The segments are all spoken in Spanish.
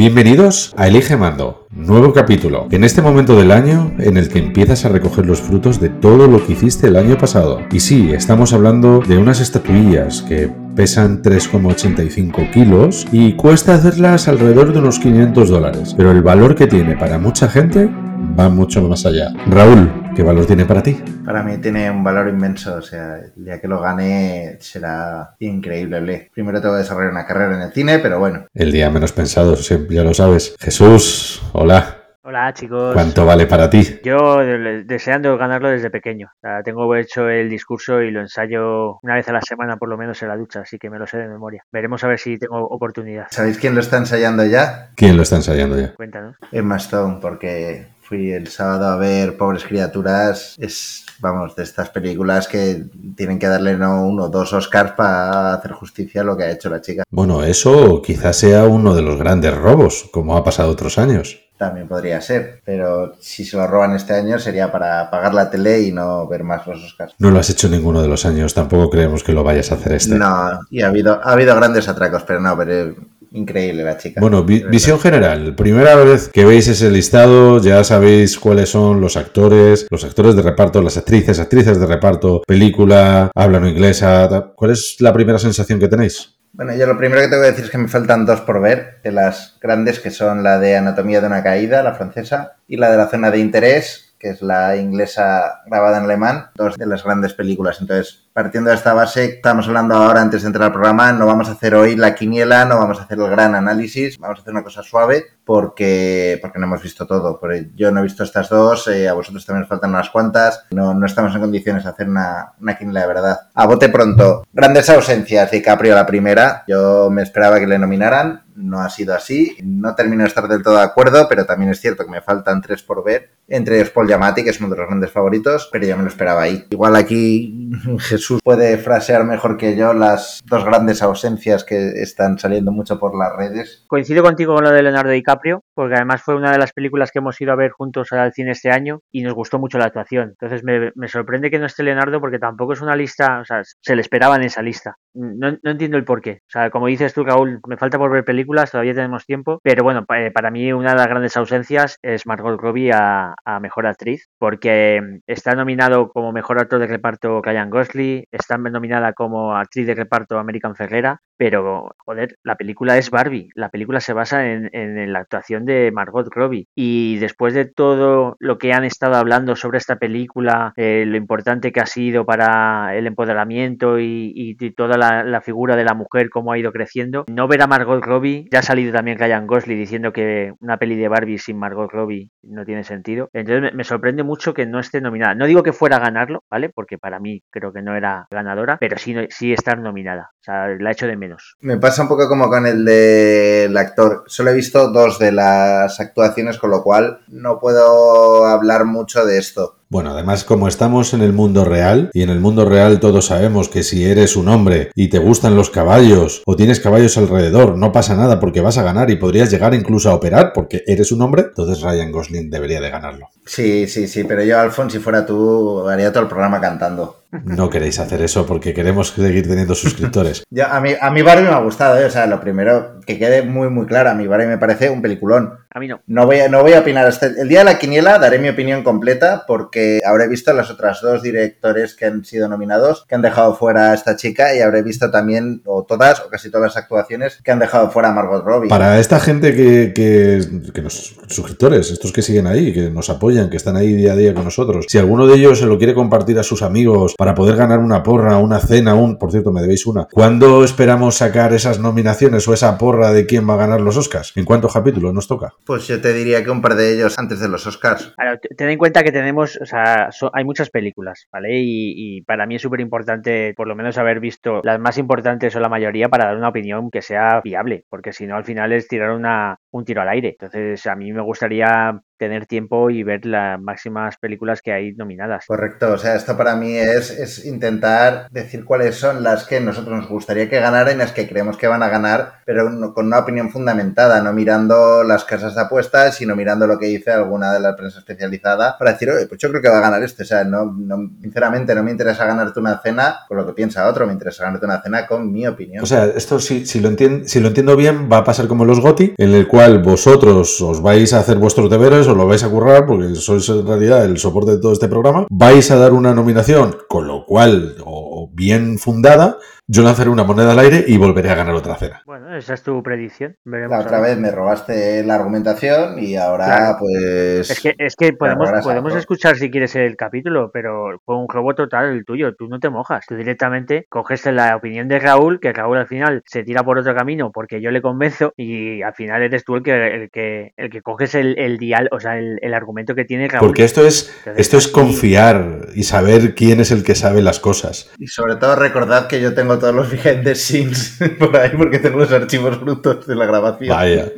Bienvenidos a Elige Mando, nuevo capítulo, en este momento del año en el que empiezas a recoger los frutos de todo lo que hiciste el año pasado. Y sí, estamos hablando de unas estatuillas que pesan 3,85 kilos y cuesta hacerlas alrededor de unos 500 dólares, pero el valor que tiene para mucha gente va mucho más allá. Raúl, ¿qué valor tiene para ti? Para mí tiene un valor inmenso, o sea, el día que lo gane será increíble. Primero tengo que desarrollar una carrera en el cine, pero bueno. El día menos pensado, ya lo sabes. Jesús, hola. Hola chicos. ¿Cuánto vale para ti? Yo deseando ganarlo desde pequeño. tengo hecho el discurso y lo ensayo una vez a la semana por lo menos en la ducha, así que me lo sé de memoria. Veremos a ver si tengo oportunidad. ¿Sabéis quién lo está ensayando ya? ¿Quién lo está ensayando ya? Cuéntanos. Emma Stone, porque fui el sábado a ver Pobres Criaturas. Es, vamos, de estas películas que tienen que darle no uno o dos Oscars para hacer justicia a lo que ha hecho la chica. Bueno, eso quizás sea uno de los grandes robos, como ha pasado otros años. También podría ser, pero si se lo roban este año sería para pagar la tele y no ver más los Oscars. No lo has hecho ninguno de los años, tampoco creemos que lo vayas a hacer este. No, y ha habido, ha habido grandes atracos, pero no, pero increíble la chica. Bueno, visión general. Primera vez que veis ese listado, ya sabéis cuáles son los actores, los actores de reparto, las actrices, actrices de reparto, película, hablan inglesa. ¿Cuál es la primera sensación que tenéis? Bueno, yo lo primero que tengo que decir es que me faltan dos por ver, de las grandes que son la de Anatomía de una caída, la francesa, y la de la zona de interés, que es la inglesa grabada en alemán, dos de las grandes películas. Entonces, partiendo de esta base, estamos hablando ahora antes de entrar al programa, no vamos a hacer hoy la quiniela, no vamos a hacer el gran análisis, vamos a hacer una cosa suave porque, porque no hemos visto todo. Yo no he visto estas dos, eh, a vosotros también os faltan unas cuantas, no, no estamos en condiciones de hacer una, una quiniela de verdad. A bote pronto, grandes ausencias de Caprio la primera, yo me esperaba que le nominaran, no ha sido así. No termino de estar del todo de acuerdo, pero también es cierto que me faltan tres por ver. Entre ellos Paul Yamati, que es uno de los grandes favoritos, pero yo me lo esperaba ahí. Igual aquí Jesús puede frasear mejor que yo las dos grandes ausencias que están saliendo mucho por las redes. Coincido contigo con lo de Leonardo DiCaprio, porque además fue una de las películas que hemos ido a ver juntos al cine este año y nos gustó mucho la actuación. Entonces me, sorprende que no esté Leonardo porque tampoco es una lista, o sea, se le esperaba en esa lista. No, entiendo el por qué. O sea, como dices tú, Raúl, me falta por ver películas, todavía tenemos tiempo, pero bueno, eh, para mí una de las grandes ausencias es Margot Robbie a, Mejor Actriz, porque está nominado como Mejor Actor de Reparto Ryan Gosling, está nominada como actriz de reparto American Ferrera, pero joder, la película es Barbie, la película se basa en, la actuación de Margot Robbie y después de todo lo que han estado hablando sobre esta película, eh, lo importante que ha sido para el empoderamiento y, toda la, figura de la mujer, cómo ha ido creciendo, no ver a Margot Robbie, ya ha salido también Ryan Gosling diciendo que una peli de Barbie sin Margot Robbie no tiene sentido, entonces me, sorprende mucho que no esté nominada, no digo que fuera a ganarlo, ¿vale? Porque para mí creo que no era ganadora, pero sí, sí estar nominada. O sea, la hecho de menos. Me pasa un poco como con el del actor. Solo he visto dos de las actuaciones, con lo cual no puedo hablar mucho de esto. Bueno, además como estamos en el mundo real, y en el mundo real todos sabemos que si eres un hombre y te gustan los caballos o tienes caballos alrededor, no pasa nada porque vas a ganar y podrías llegar incluso a operar porque eres un hombre, entonces Ryan Gosling debería de ganarlo. Sí, sí, sí, pero yo, Alfon, si fuera tú, haría todo el programa cantando. No queréis hacer eso porque queremos seguir teniendo suscriptores. ya, a mí, a mí Barbie me ha gustado, ¿eh? o sea, lo primero, que quede muy, muy claro, a mí Barbie me parece un peliculón. A mí no. No voy a, no voy a opinar. Este, el día de la quiniela daré mi opinión completa porque habré visto las otras dos directores que han sido nominados, que han dejado fuera a esta chica y habré visto también, o todas, o casi todas las actuaciones que han dejado fuera a Margot Robbie. Para esta gente que, que, que los suscriptores, estos que siguen ahí, que nos apoyan, que están ahí día a día con nosotros, si alguno de ellos se lo quiere compartir a sus amigos para poder ganar una porra, una cena, un, por cierto, me debéis una, ¿cuándo esperamos sacar esas nominaciones o esa porra de quién va a ganar los Oscars? ¿En cuántos capítulos nos toca? Pues yo te diría que un par de ellos antes de los Oscars. ten en cuenta que tenemos, o sea, hay muchas películas, ¿vale? Y, para mí es súper importante, por lo menos, haber visto las más importantes o la mayoría para dar una opinión que sea viable, porque si no, al final es tirar una, un tiro al aire. Entonces, a mí me gustaría tener tiempo y ver las máximas películas que hay nominadas. Correcto, o sea, esto para mí es, es intentar decir cuáles son las que nosotros nos gustaría que ganaran y las que creemos que van a ganar, pero con una opinión fundamentada, no mirando las casas de apuestas, sino mirando lo que dice alguna de la prensa especializada para decir, oye, pues yo creo que va a ganar este. O sea, no, sinceramente no me interesa ganarte una cena con lo que piensa otro, me interesa ganarte una cena con mi opinión. O sea, esto si, si, lo, entiendo, si lo entiendo bien, va a pasar como los GOTI, en el cual vosotros os vais a hacer vuestros deberes, os lo vais a currar, porque sois en realidad el soporte de todo este programa, vais a dar una nominación, con lo cual, o bien fundada, yo lanzaré una moneda al aire y volveré a ganar otra cena. Bueno, esa es tu predicción. Veremos la otra vez me robaste la argumentación y ahora pues... Es que, es que podemos, podemos escuchar si quieres el capítulo, pero fue un robo total el tuyo. Tú no te mojas. Tú directamente coges la opinión de Raúl, que Raúl al final se tira por otro camino porque yo le convenzo y al final eres tú el que, el que, el que coges el, dial, o sea, el, argumento que tiene Raúl. Porque esto es, esto es confiar y saber quién es el que sabe las cosas. Y sobre todo recordad que yo tengo todos los behind the scenes por ahí porque tengo los archivos brutos de la grabación. Vaya,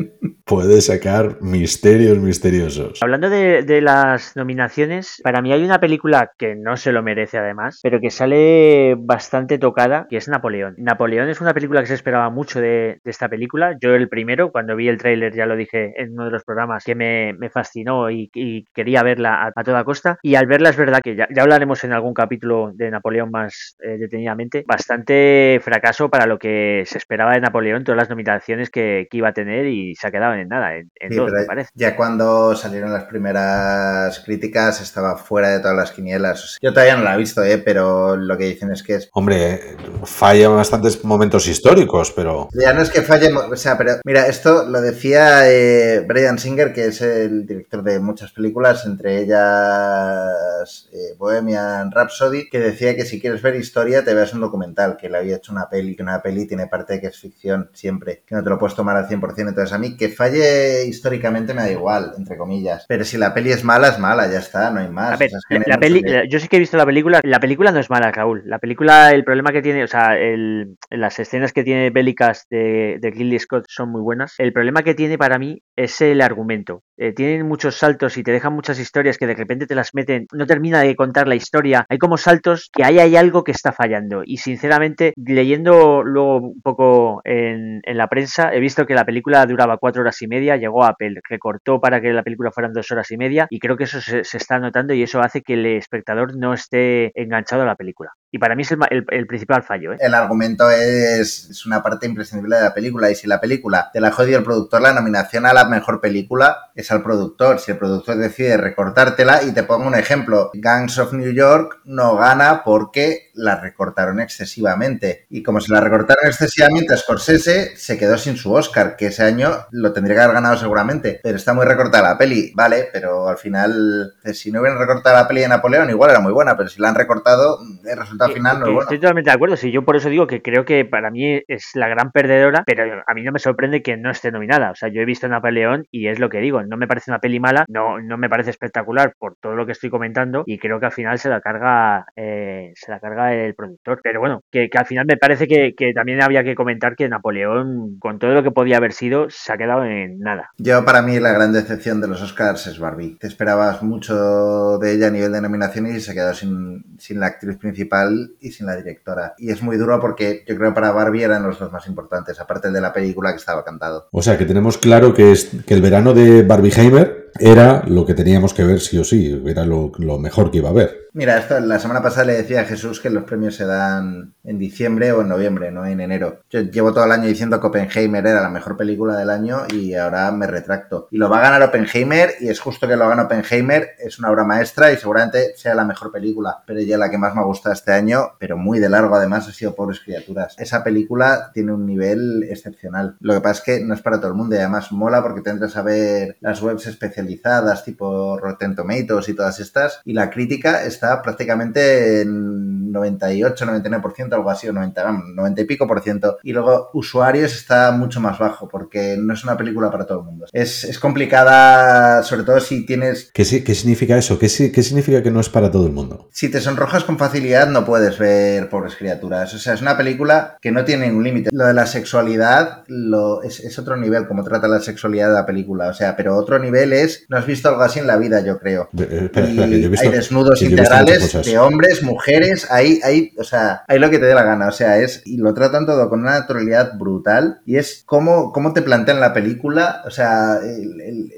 puede sacar misterios misteriosos. Hablando de, las nominaciones, para mí hay una película que no se lo merece además, pero que sale bastante tocada, que es Napoleón. Napoleón es una película que se esperaba mucho de, esta película. Yo el primero, cuando vi el tráiler, ya lo dije en uno de los programas, que me, fascinó y, quería verla a, toda costa. Y al verla es verdad que ya, hablaremos en algún capítulo de Napoleón más eh, detenidamente, bastante fracaso para lo que se esperaba de Napoleón, todas las nominaciones que, iba a tener y se ha quedado en nada, en, dos, me parece. Ya cuando salieron las primeras críticas estaba fuera de todas las quinielas. yo todavía no la he visto, ¿eh? pero lo que dicen es que es... Hombre, falla bastantes momentos históricos, pero... Ya no es que falle, o sea, pero mira, esto lo decía eh, Brian Singer, que es el director de muchas películas, entre ellas eh, Bohemian Rhapsody, que decía que si quieres ver historia te veas un documental, que le había hecho una peli, que una peli tiene parte que es ficción siempre, que no te lo puedes tomar al 100%. Entonces a mí que falle históricamente me da igual, entre comillas. Pero si la peli es mala, es mala, ya está, no hay más. la peli, yo sí que he visto la película, la película no es mala, Raúl. La película, el problema que tiene, o sea, el, las escenas que tiene bélicas de, de Ridley Scott son muy buenas. El problema que tiene para mí es el argumento. Eh, tienen muchos saltos y te dejan muchas historias que de repente te las meten, no termina de contar la historia. Hay como saltos que ahí hay algo que está fallando. Y sinceramente, leyendo luego un poco en, la prensa, he visto que la película duraba cuatro horas y media, llegó Apple, recortó para que la película fueran dos horas y media, y creo que eso se, está notando y eso hace que el espectador no esté enganchado a la película. Y para mí es el, principal fallo. ¿eh? El argumento es, es, una parte imprescindible de la película. Y si la película te la jodió el productor, la nominación a la mejor película es al productor. Si el productor decide recortártela, y te pongo un ejemplo: Gangs of New York no gana porque la recortaron excesivamente. Y como se la recortaron excesivamente, Scorsese se quedó sin su Oscar, que ese año lo tendría que haber ganado seguramente. Pero está muy recortada la peli, vale, pero al final, si no hubieran recortado la peli de Napoleón, igual era muy buena, pero si la han recortado, el resultado final Estoy totalmente de acuerdo. Sí, yo por eso digo que creo que para mí es la gran perdedora, pero a mí no me sorprende que no esté nominada. O sea, yo he visto Napoleón y es lo que digo. No me parece una peli mala, no, no me parece espectacular por todo lo que estoy comentando y creo que al final se la carga, eh, se la carga el productor. Pero bueno, que, al final me parece que, también había que comentar que Napoleón, con todo lo que podía haber sido, se ha quedado en nada. Yo, para mí, la gran decepción de los Oscars es Barbie. Te esperabas mucho de ella a nivel de nominaciones y se ha quedado sin, sin la actriz principal y sin la directora. Y es muy duro porque yo creo que para Barbie eran los dos más importantes, aparte de la película que estaba cantado. O sea que tenemos claro que, es, que el verano de Barbie Heimer era lo que teníamos que ver sí o sí, era lo, lo mejor que iba a haber. Mira, esto la semana pasada le decía a Jesús que los premios se dan en diciembre o en noviembre, no en enero. Yo llevo todo el año diciendo que Oppenheimer era la mejor película del año y ahora me retracto. Y lo va a ganar Oppenheimer y es justo que lo gane Oppenheimer, es una obra maestra y seguramente sea la mejor película. Pero ya la que más me ha gustado este año, pero muy de largo además, ha sido Pobres Criaturas. Esa película tiene un nivel excepcional. Lo que pasa es que no es para todo el mundo y además mola porque tendrás a ver las webs especializadas tipo Rotten Tomatoes y todas estas y la crítica está está prácticamente en 98, 99%, algo así, o 90, 90 y pico por ciento. Y luego usuarios está mucho más bajo porque no es una película para todo el mundo. Es, es complicada, sobre todo si tienes... ¿Qué, ¿Qué, significa eso? ¿Qué, ¿Qué significa que no es para todo el mundo? Si te sonrojas con facilidad no puedes ver pobres criaturas. O sea, es una película que no tiene ningún límite. Lo de la sexualidad lo, es, es otro nivel, como trata la sexualidad de la película. O sea, pero otro nivel es, no has visto algo así en la vida, yo creo. Eh, espera, espera, que yo he visto, hay desnudos teatrales de hombres, mujeres, ahí, ahí, o sea, ahí lo que te dé la gana, o sea, es, y lo tratan todo con una naturalidad brutal, y es cómo, cómo te plantean la película, o sea,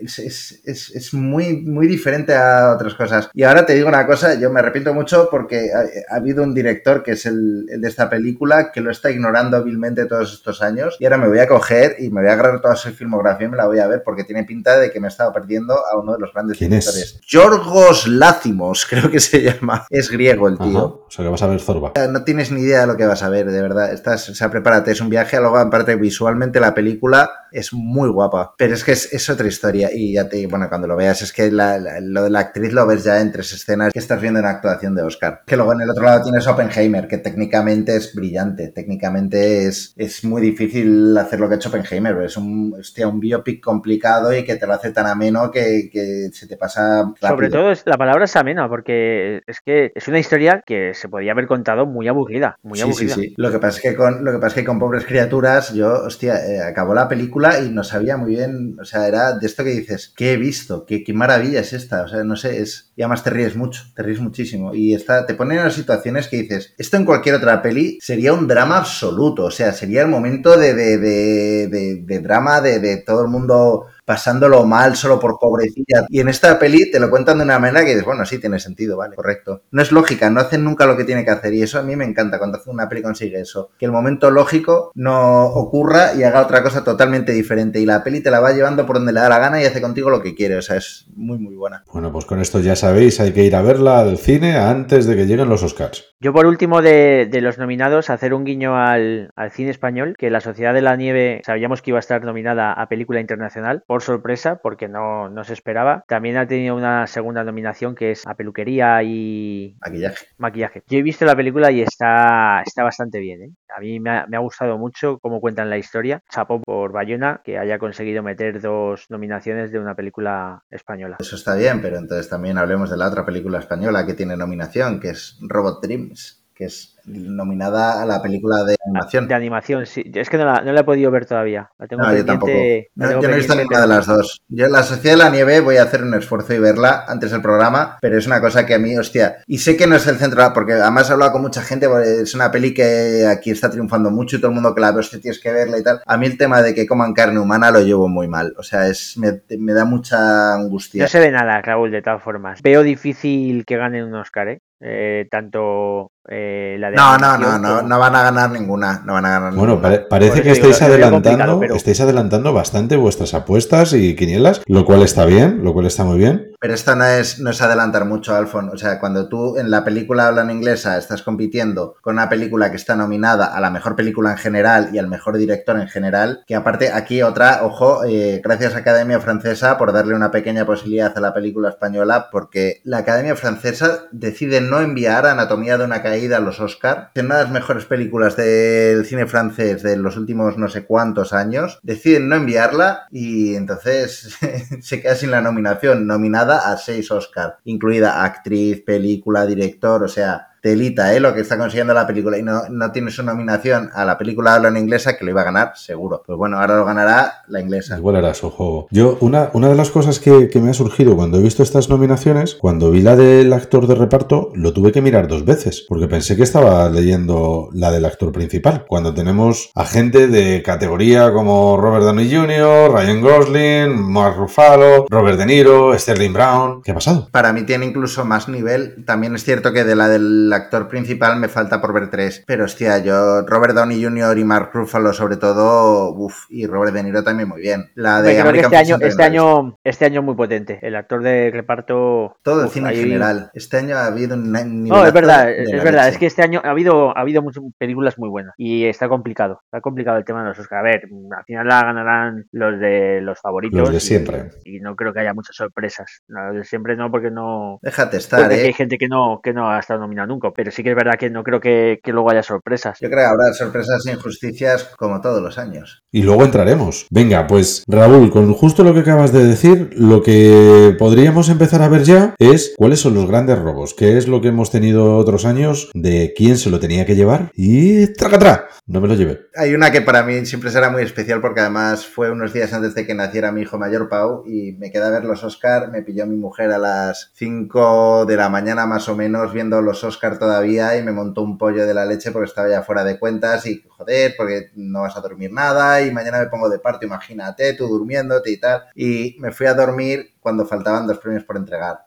es, es, es, muy, muy diferente a otras cosas. Y ahora te digo una cosa, yo me arrepiento mucho porque ha, habido un director que es el, el, de esta película que lo está ignorando hábilmente todos estos años, y ahora me voy a coger y me voy a agarrar toda su filmografía y me la voy a ver porque tiene pinta de que me he estado perdiendo a uno de los grandes directores. Yorgos Lácimos, creo que se llama. Es griego el tío. O sea que vas a ver Zorba. No tienes ni idea de lo que vas a ver, de verdad. Estás, o sea, prepárate, es un viaje. Luego, aparte, visualmente la película es muy guapa. Pero es que es, otra historia. Y ya te, bueno, cuando lo veas, es que lo de la actriz lo ves ya en tres escenas que estás viendo en actuación de Oscar. Que luego en el otro lado tienes Oppenheimer, que técnicamente es brillante. Técnicamente es, es muy difícil hacer lo que ha hecho Oppenheimer. Es un, hostia, un biopic complicado y que te lo hace tan ameno que, que se te pasa rápido. Sobre todo es, la palabra es ameno, porque es que es una historia que se podía haber contado muy aburrida. Muy sí, aburrida. Sí, sí. Lo que pasa es que con, lo que pasa es que con pobres criaturas, yo, hostia, eh, acabó la película y no sabía muy bien, o sea, era de esto que dices, ¿qué he visto? ¿Qué, qué maravilla es esta? O sea, no sé, es. Y además te ríes mucho, te ríes muchísimo. Y está, te ponen en las situaciones que dices, esto en cualquier otra peli sería un drama absoluto. O sea, sería el momento de, de, de, de drama de, de todo el mundo pasándolo mal solo por pobrecilla. Y en esta peli te lo cuentan de una manera que dices, bueno, sí tiene sentido, vale, correcto. No es lógica, no hacen nunca lo que tiene que hacer y eso a mí me encanta cuando hace una peli consigue eso, que el momento lógico no ocurra y haga otra cosa totalmente diferente y la peli te la va llevando por donde le da la gana y hace contigo lo que quiere, o sea, es muy muy buena. Bueno, pues con esto ya sabéis, hay que ir a verla al cine antes de que lleguen los Oscars. Yo por último de, de los nominados, hacer un guiño al, al cine español, que La Sociedad de la Nieve sabíamos que iba a estar nominada a película internacional por sorpresa, porque no, no, se esperaba. También ha tenido una segunda nominación que es a peluquería y maquillaje. maquillaje. Yo he visto la película y está, está bastante bien. ¿eh? A mí me ha, me ha, gustado mucho cómo cuentan la historia. Chapo por Bayona, que haya conseguido meter dos nominaciones de una película española. Eso está bien, pero entonces también hablemos de la otra película española que tiene nominación, que es Robot Dreams que es nominada a la película de animación. De animación, sí. Es que no la, no la he podido ver todavía. La tengo no, yo tampoco. No, yo no he visto ninguna de las dos. Yo La Sociedad de la Nieve voy a hacer un esfuerzo y verla antes del programa, pero es una cosa que a mí, hostia, y sé que no es el centro, porque además he hablado con mucha gente, es una peli que aquí está triunfando mucho y todo el mundo que la ve, hostia, tienes que verla y tal. A mí el tema de que coman carne humana lo llevo muy mal. O sea, es me, me da mucha angustia. No se ve nada, Raúl, de todas formas. Veo difícil que ganen un Oscar, ¿eh? Eh, tanto eh, la de no, no, no, no, no van a ganar ninguna, no van a ganar bueno, ninguna. Pare parece que estáis adelantando, pero... estáis adelantando bastante vuestras apuestas y quinielas, lo cual está bien, lo cual está muy bien. Pero esto no es, no es adelantar mucho, Alfon. O sea, cuando tú en la película hablan inglesa estás compitiendo con una película que está nominada a la mejor película en general y al mejor director en general, que aparte aquí otra, ojo, eh, gracias a Academia Francesa por darle una pequeña posibilidad a la película española, porque la Academia Francesa decide no enviar Anatomía de una caída a los Oscar, que una de las mejores películas del cine francés de los últimos no sé cuántos años, deciden no enviarla y entonces se queda sin la nominación, nominada a seis Oscar, incluida actriz, película, director, o sea, telita, ¿eh? Lo que está consiguiendo la película y no, no tiene su nominación a la película habla en inglesa que lo iba a ganar, seguro. Pues bueno, ahora lo ganará la inglesa. Igual era su juego. Yo, una, una de las cosas que, que, me ha surgido cuando he visto estas nominaciones, cuando vi la del actor de reparto, lo tuve que mirar dos veces, porque pensé que estaba leyendo la del actor principal. Cuando tenemos a gente de categoría como Robert Downey Jr., Ryan Gosling, Mark Ruffalo, Robert De Niro, Sterling Brown. ¿Qué ha pasado? Para mí tiene incluso más nivel. También es cierto que de la del actor principal me falta por ver tres. Pero hostia, yo, Robert Downey Jr. y Mark Ruffalo sobre todo, uff, y Robert De Niro también muy bien. La de American este año, este año, este año muy potente. El actor de reparto. Todo el cine ahí... en general. Este año ha habido un nivel. No, es verdad, es verdad. Es que este año ha habido, ha habido muchas películas muy buenas. Y está complicado. Está complicado el tema de los Oscar. A ver, al final la ganarán los de los favoritos. Los de siempre. Y, y no creo que haya muchas sorpresas. No, los de siempre no, porque no. Déjate estar, porque eh. hay gente que no, que no ha estado nominada nunca. 5, pero sí que es verdad que no creo que, que luego haya sorpresas. Yo creo que habrá sorpresas e injusticias como todos los años. Y luego entraremos. Venga, pues Raúl, con justo lo que acabas de decir, lo que podríamos empezar a ver ya es cuáles son los grandes robos, qué es lo que hemos tenido otros años, de quién se lo tenía que llevar y tracatra, no me lo llevé. Hay una que para mí siempre será muy especial porque además fue unos días antes de que naciera mi hijo mayor Pau y me quedé a ver los Oscar, me pilló mi mujer a las 5 de la mañana más o menos viendo los Oscar todavía y me montó un pollo de la leche porque estaba ya fuera de cuentas y joder, porque no vas a dormir nada y mañana me pongo de parto, imagínate, tú durmiéndote y tal. Y me fui a dormir cuando faltaban dos premios por entregar.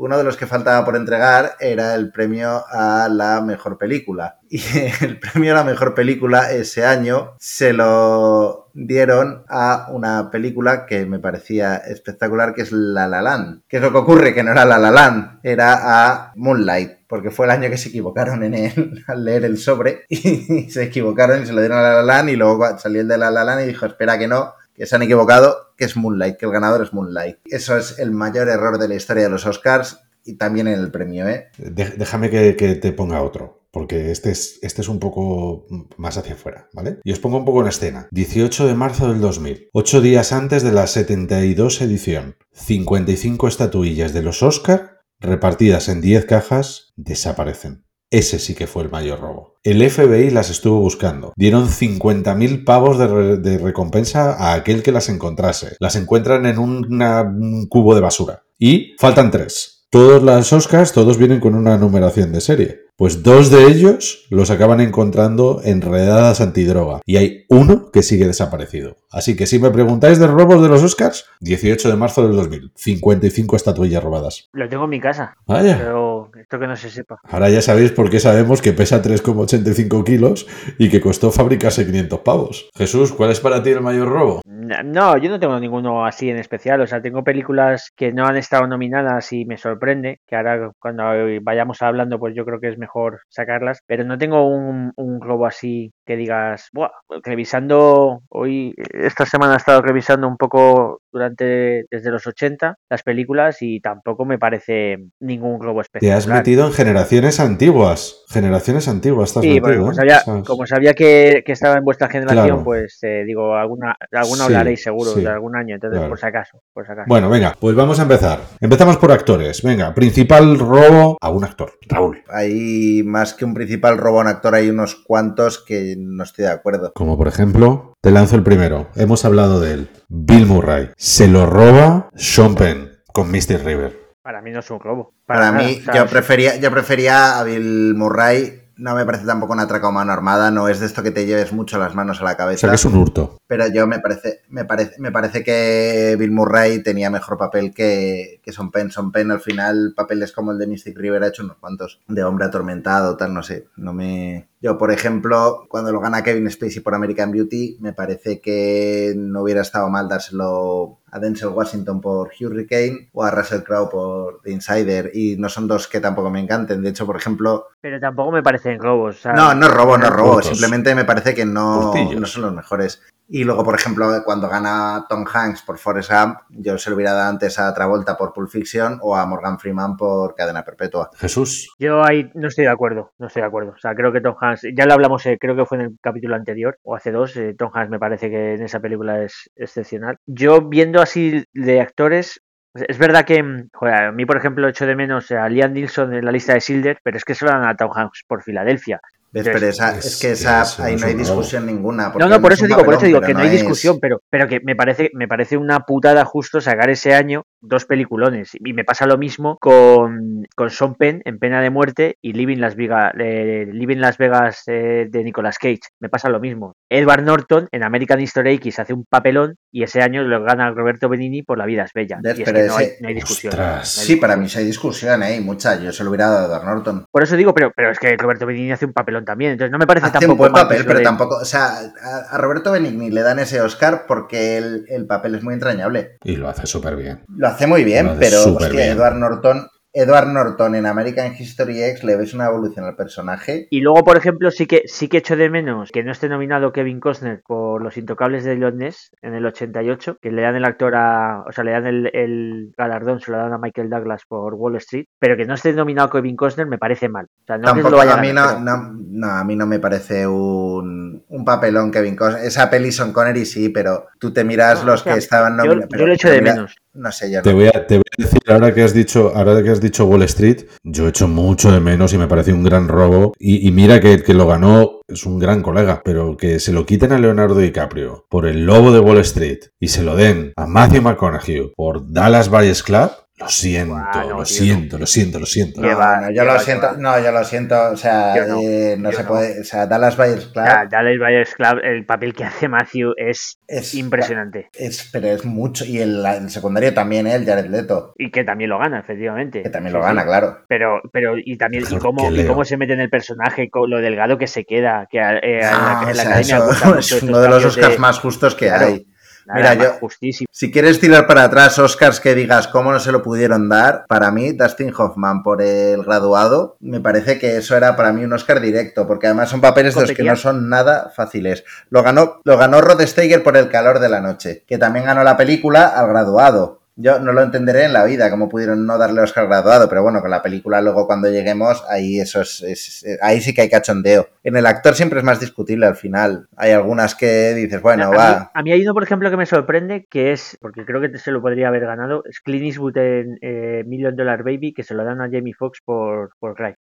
Uno de los que faltaba por entregar era el premio a la mejor película. Y el premio a la mejor película ese año se lo dieron a una película que me parecía espectacular, que es La La Land. ¿Qué es lo que ocurre? Que no era La La Land, era a Moonlight, porque fue el año que se equivocaron en él al leer el sobre y se equivocaron y se lo dieron a La La Land y luego salió el de La La Land y dijo, espera que no, que se han equivocado, que es Moonlight, que el ganador es Moonlight. Eso es el mayor error de la historia de los Oscars y también en el premio, ¿eh? Déjame que, que te ponga otro porque este es, este es un poco más hacia afuera, ¿vale? Y os pongo un poco en escena. 18 de marzo del 2000, ocho días antes de la 72 edición, 55 estatuillas de los Oscar repartidas en 10 cajas desaparecen. Ese sí que fue el mayor robo. El FBI las estuvo buscando. Dieron 50.000 pavos de, re- de recompensa a aquel que las encontrase. Las encuentran en un cubo de basura. Y faltan tres. Todos las Oscars, todos vienen con una numeración de serie. Pues dos de ellos los acaban encontrando en redadas antidroga. Y hay uno que sigue desaparecido. Así que si me preguntáis de robos de los Oscars, 18 de marzo del 2000. 55 estatuillas robadas. Lo tengo en mi casa, Vaya. pero esto que no se sepa. Ahora ya sabéis por qué sabemos que pesa 3,85 kilos y que costó fabricarse 500 pavos. Jesús, ¿cuál es para ti el mayor robo? No, yo no tengo ninguno así en especial. O sea, tengo películas que no han estado nominadas y me sorprende. Que ahora, cuando vayamos hablando, pues yo creo que es mejor sacarlas. Pero no tengo un, un robo así que digas, Buah, revisando hoy, esta semana he estado revisando un poco durante desde los 80 las películas y tampoco me parece ningún robo Te especial. has metido en generaciones antiguas. Generaciones antiguas estás Sí, metido, como ¿eh? como sabía que, que estaba en vuestra generación, Claro. pues eh, digo, alguna, alguna Sí, hablaréis seguro sí, de algún año, entonces claro. por si acaso, por si acaso. Bueno, venga, pues vamos a empezar. Empezamos por actores. Venga, principal robo a un actor. Raúl. Hay más que un principal robo a un actor, hay unos cuantos que no estoy de acuerdo. Como por ejemplo, te lanzo el primero. Hemos hablado de él. Bill Murray. Se lo roba Sean Penn con Mystic River. Para mí no es un robo. Para mí, o sea, yo prefería, yo prefería a Bill Murray. No me parece tampoco una atraco a mano armada, no es de esto que te lleves mucho las manos a la O cabeza. sea que es un hurto. Pero yo me parece, me parece, me parece que Bill Murray tenía mejor papel que, que Son Penn. Son Penn al final, papeles como el de Mystic River ha hecho unos cuantos de hombre atormentado, tal, no sé. No me. Yo, por ejemplo, cuando lo gana Kevin Spacey por American Beauty, me parece que no hubiera estado mal dárselo a Denzel Washington por Hurricane o a Russell Crowe por The Insider. Y no son dos que tampoco me encanten. De hecho, por ejemplo, Pero tampoco me parecen robos. no, no robo, no es robo. Simplemente me parece que no, no son los mejores. Y luego, por ejemplo, cuando gana Tom Hanks por Forrest Gump, yo se lo hubiera dado antes a Travolta por Pulp Fiction o a Morgan Freeman por Cadena Perpetua. Jesús. Yo ahí no estoy de acuerdo, no estoy de acuerdo. O sea, creo que Tom Hanks, ya lo hablamos, eh, creo que fue en el capítulo anterior o hace dos, eh, Tom Hanks me parece que en esa película es excepcional. Yo viendo así de actores, es verdad que, mm, joder, a mí por ejemplo echo de menos a Liam Neeson en la lista de Silder, pero es que se lo dan a Tom Hanks por Filadelfia. Pero esa, es es que esa, ahí no hay discusión ninguna. No, no, por es eso digo, por eso digo que no hay es- discusión, pero, pero que me parece, me parece una putada justo sacar ese año dos peliculones. Y me pasa lo mismo con, con Sean Penn en Pena de Muerte y Living Las Vegas, eh, Living Las Vegas eh, de Nicolas Cage. Me pasa lo mismo. Edward Norton en American History X hace un papelón y ese año lo gana Roberto Benini por La vida es bella. Y es Pero que no hay, no hay discusión. Ostras. no hay Sí, para mí sí hay discusión, ¿eh? Mucha. Yo se lo hubiera dado a Edward Norton. Por eso digo, pero, pero es que Roberto Benini hace un papelón también. Entonces no me parece Hace un tampoco buen mal papel, pero de- tampoco. O sea, a, a Roberto Benigni le dan ese Oscar porque el, el papel es muy entrañable. Y lo hace súper bien. Lo hace muy bien, pero hostia, bien. Edward Norton Edward Norton en American History X le ves una evolución al personaje. Y luego, por ejemplo, sí que sí que echo de menos que no esté nominado Kevin Costner por Los Intocables de Ness en el 88, que le dan el actor a, o sea, le dan el, galardón, se lo dan a Michael Douglas por Wall Street, pero que no esté nominado Kevin Costner me parece mal. O sea, no Tampoco, a mí no, no, a mí no me parece un, un, papelón Kevin Costner. Esa peli Son Connery sí, pero tú te miras los que estaban nominados. Yo, yo, lo echo de menos. No sé, yo te, voy a, te voy a decir, ahora que has dicho, ahora que has dicho Wall Street, yo he hecho mucho de menos y me parece un gran robo. Y, mira que, que, lo ganó, es un gran colega, pero que se lo quiten a Leonardo DiCaprio por el lobo de Wall Street y se lo den a Matthew McConaughey por Dallas Buyers Club, lo siento, lo, siento lo siento, lo siento, No, yo lo siento, no, yo lo siento, o sea, no, eh, se puede, o sea, Dallas Buyers Club. Dallas Buyers Club, el papel que hace Matthew es, es impresionante. Es, pero es mucho, y el, el secundario también, ¿eh? el Jared Leto. Y que también lo gana, efectivamente. Que también lo gana, claro. Pero, pero, y también, y cómo, y cómo se mete en el personaje, con lo delgado que se queda, que eh, en, la, en la academia es uno de los Oscars más justos que hay. Mira, yo, justísimo. si quieres tirar para atrás Oscars que digas cómo no se lo pudieron dar, para mí, Dustin Hoffman por el graduado, me parece que eso era para mí un Oscar directo, porque además son papeles de los que no son nada fáciles. Lo ganó, lo ganó Rod Steiger por El calor de la noche, que también ganó la película al graduado. Yo no lo entenderé en la vida, cómo pudieron no darle Oscar graduado, pero bueno, con la película luego cuando lleguemos, ahí eso es, ahí sí que hay cachondeo. En el actor siempre es más discutible al final. Hay algunas que dices, bueno, va. a mí hay uno, por ejemplo, que me sorprende, que es, porque creo que se lo podría haber ganado, es Clint Eastwood en eh, Million Dollar Baby, que se lo dan a Jamie Foxx por, por Cry.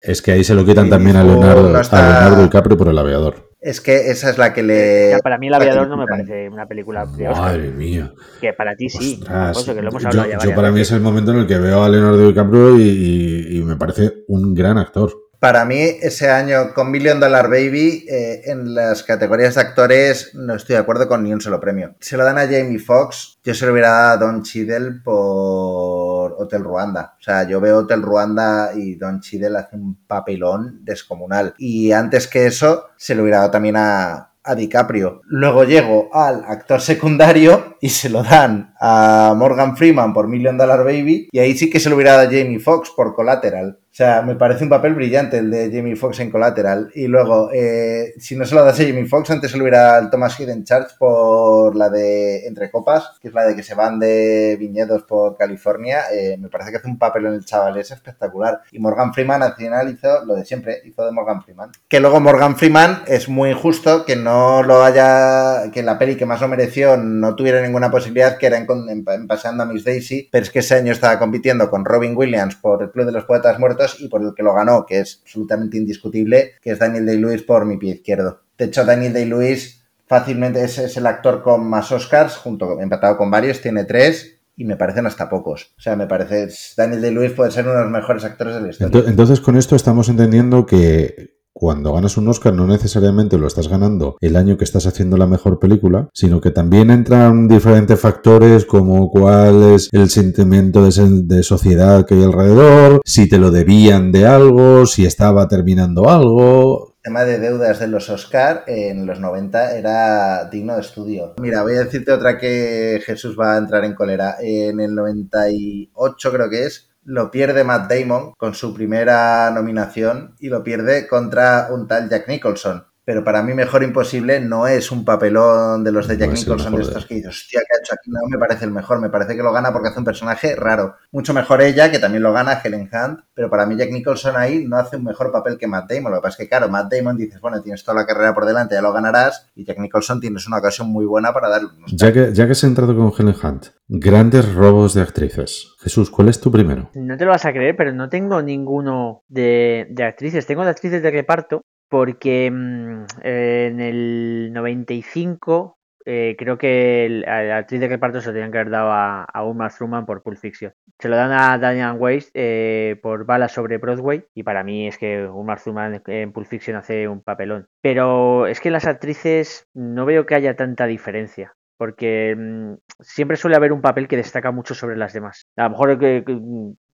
Es que ahí se lo quitan también a Leonardo, a Leonardo DiCaprio por el aviador. Es que esa es la que le. para mí, El Aviador no me parece una película de Madre mía. Que para ti sí. yo, para mí es el momento en el que veo a Leonardo DiCaprio y, me parece un gran actor. Para mí, ese año con Million Dollar Baby, eh, en las categorías de actores, no estoy de acuerdo con ni un solo premio. Se lo dan a Jamie Foxx, yo se lo hubiera dado a Don Cheadle por Hotel Ruanda. O sea, yo veo Hotel Ruanda y Don Cheadle hace un papelón descomunal. Y antes que eso, se lo hubiera dado también a, a DiCaprio. Luego llego al actor secundario y se lo dan a Morgan Freeman por Million Dollar Baby y ahí sí que se lo hubiera dado a Jamie Foxx por Collateral. O sea, me parece un papel brillante el de Jamie Foxx en Collateral. Y luego, eh, si no se lo das a Jamie Foxx, antes se lo hubiera al Thomas Hidden Charge por la de Entre Copas, que es la de que se van de viñedos por California. Eh, me parece que hace un papel en el chaval, es espectacular. Y Morgan Freeman al final hizo lo de siempre, hizo de Morgan Freeman. Que luego Morgan Freeman es muy injusto que no lo haya, que la peli que más lo mereció no tuviera ninguna posibilidad, que era en, en Paseando a Miss Daisy, pero es que ese año estaba compitiendo con Robin Williams por el Club de los Poetas Muertos y por el que lo ganó, que es absolutamente indiscutible, que es Daniel Day-Lewis por mi pie izquierdo. De hecho, Daniel Day-Lewis fácilmente es, el actor con más Oscars, junto empatado con varios, tiene tres y me parecen hasta pocos. O sea, me parece Daniel Day-Lewis puede ser uno de los mejores actores de la historia. Entonces, con esto estamos entendiendo que cuando ganas un Oscar no necesariamente lo estás ganando el año que estás haciendo la mejor película, sino que también entran diferentes factores como cuál es el sentimiento de, sociedad que hay alrededor, si te lo debían de algo, si estaba terminando algo. El tema de deudas de los Oscar en los 90 era digno de estudio. Mira, voy a decirte otra que Jesús va a entrar en cólera. En el 98 creo que es, lo pierde Matt Damon con su primera nominación y lo pierde contra un tal Jack Nicholson pero para mí Mejor Imposible no es un papelón de los de Jack Nicholson de estos que dices, hostia, ¿qué ha hecho aquí? No me parece el mejor, me parece que lo gana porque hace un personaje raro. Mucho mejor ella, que también lo gana Helen Hunt, pero para mí Jack Nicholson ahí no hace un mejor papel que Matt Damon. Lo que pasa es que, claro, Matt Damon dices, bueno, tienes toda la carrera por delante, ya lo ganarás, y Jack Nicholson tienes una ocasión muy buena para darle. Ya que, ya que has entrado con Helen Hunt, grandes robos de actrices. Jesús, ¿cuál es tu primero? No te lo vas a creer, pero no tengo ninguno de, de actrices. Tengo de actrices de reparto, porque mm, en el 95 eh, creo que la actriz de reparto se lo tenían que haber dado a, a Uma Thurman por Pulp Fiction. Se lo dan a Diane Weiss eh, por Balas sobre Broadway y para mí es que Uma Thurman en Pulp Fiction hace un papelón. Pero es que las actrices no veo que haya tanta diferencia porque mm, siempre suele haber un papel que destaca mucho sobre las demás. A lo mejor que,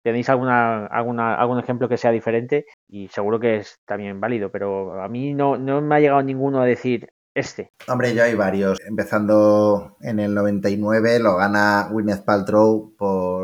tenéis alguna, alguna, algún ejemplo que sea diferente y seguro que es también válido, pero a mí no, no me ha llegado ninguno a decir este. Hombre, ya hay varios. Empezando en el 99 lo gana Gwyneth Paltrow por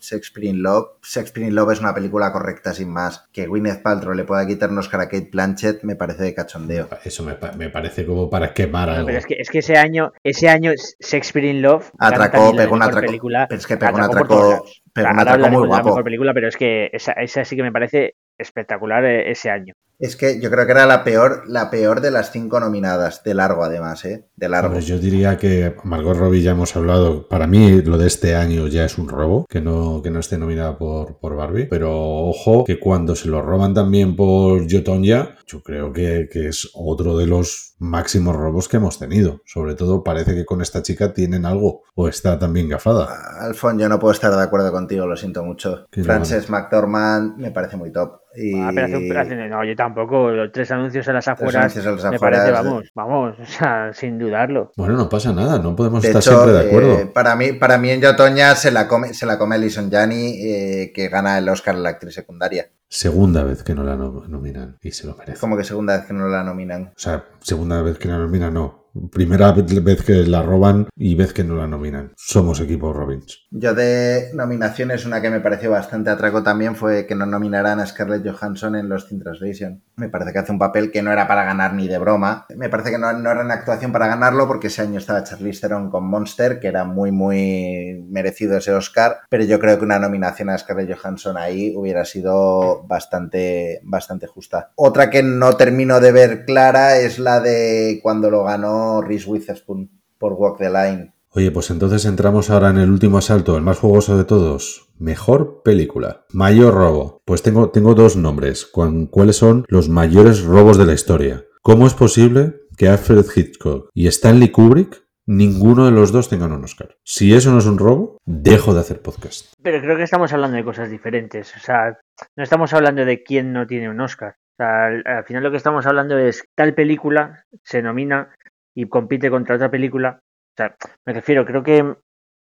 Shakespeare in Love. Shakespeare in Love es una película correcta sin más. Que Gwyneth Paltrow le pueda quitar Oscar a Kate Blanchett me parece de cachondeo. Eso me, me parece como para quemar algo. Pero es que, es que ese año, ese año Shakespeare in Love Atracó, pegó un atraco. película. Pero es que pegó un atracó por atraco, todos lados. pegó un Ahora atraco muy de la guapo. mejor película, pero es que esa, esa sí que me parece espectacular eh, ese año. Es que yo creo que era la peor, la peor de las cinco nominadas, de largo además, ¿eh? De largo. Hombre, yo diría que Margot Robbie ya hemos hablado. Para mí, lo de este año ya es un robo, que no, que no esté nominada por, por Barbie. Pero ojo, que cuando se lo roban también por Yotonya, yo creo que, que es otro de los máximos robos que hemos tenido. Sobre todo, parece que con esta chica tienen algo, o está también gafada. Alfon, yo no puedo estar de acuerdo contigo, lo siento mucho. Frances McDormand me parece muy top. Y... Ah, pero hace un- hace- no, yo tampoco. Los tres anuncios a las afueras. anuncios a las me afueras, parece, eh. vamos, vamos, o sea, sin dudarlo. Bueno, no pasa nada, no podemos De estar hecho, siempre de acuerdo. eh, para, mí, para mí en Yotoña se la come, se la come Alison Janney, eh, que gana el Oscar a la actriz secundaria. Segunda vez que no la nom- nominan y se lo merece. como que segunda vez que no la nominan. O sea, segunda vez que la nominan, no. Primera vez que la roban y vez que no la nominan. Somos equipo Robbins. Yo de nominaciones, una que me pareció bastante atraco también fue que no nominaran a Scarlett Johansson en Lost in Translation. Me parece que hace un papel que no era para ganar ni de broma. Me parece que no, no era una actuación para ganarlo porque ese año estaba Charlize Theron con Monster, que era muy, muy merecido ese Oscar. Pero yo creo que una nominación a Scarlett Johansson ahí hubiera sido bastante, bastante justa. Otra que no termino de ver clara es la de cuando lo ganó Reese Witherspoon por Walk the Line. Oye, pues entonces entramos ahora en el último asalto, el más jugoso de todos. Mejor película. Mayor robo. Pues tengo, tengo dos nombres. con ¿Cuáles son los mayores robos de la historia? ¿Cómo es posible que Alfred Hitchcock y Stanley Kubrick ninguno de los dos tengan un Oscar? Si eso no es un robo, dejo de hacer podcast. Pero creo que estamos hablando de cosas diferentes. O sea, no estamos hablando de quién no tiene un Oscar. O sea, al, al final lo que estamos hablando es tal película se nomina y compite contra otra película. O sea, me refiero, creo que,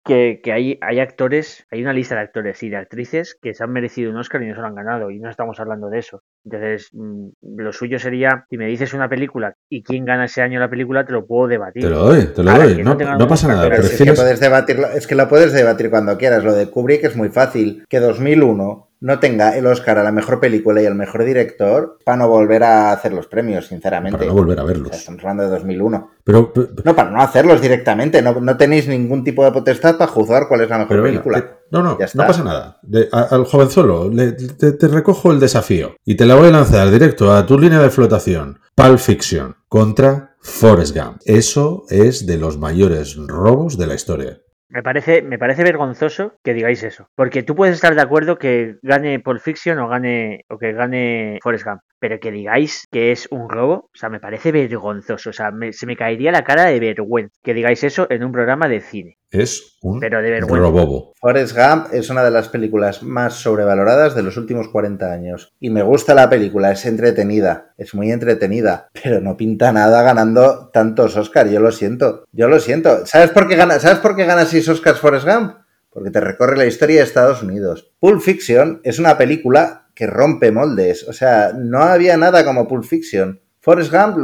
que, que hay, hay actores, hay una lista de actores y de actrices que se han merecido un Oscar y no se lo han ganado. Y no estamos hablando de eso. Entonces, mm, lo suyo sería, si me dices una película y quién gana ese año la película, te lo puedo debatir. Te lo doy, te lo Ahora, doy. No, no no pasa Oscar, nada. pero Pero es que, puedes debatirlo, es que lo puedes debatir cuando quieras. Lo de Kubrick es muy fácil. Que 2001 no tenga el Oscar a la mejor película y al mejor director para no volver a hacer los premios, sinceramente. Para no volver a O sea, verlos. estamos hablando de 2001. Pero, pero, No, para no hacerlos directamente. No, no tenéis ningún tipo de potestad para juzgar cuál es la mejor venga, película. te- no, no, no pasa nada. De- a- al jovenzuelo, le- te, te recojo el desafío y te la voy a lanzar directo a tu línea de flotación. Pulp Fiction contra Forrest Gump. Eso es de los mayores robos de la historia. Me parece, me parece vergonzoso que digáis eso. Porque tú puedes estar de acuerdo que gane Pulp Fiction o gane o que gane Forrest Gump. Pero que digáis que es un robo, o sea, me parece vergonzoso. O sea, me- se me caería la cara de vergüenza que digáis eso en un programa de cine. Es un Pero de vergüenza. robobo. Forrest Gump es una de las películas más sobrevaloradas de los últimos 40 años. Y me gusta la película, es entretenida, es muy entretenida, pero no pinta nada ganando tantos Oscars, yo lo siento, yo lo siento. ¿Sabes por qué gana, ¿sabes por qué gana 6 Oscars Forrest Gump? Porque te recorre la historia de Estados Unidos. Pulp Fiction es una película que rompe moldes, o sea, no había nada como Pulp Fiction. Forrest Gump,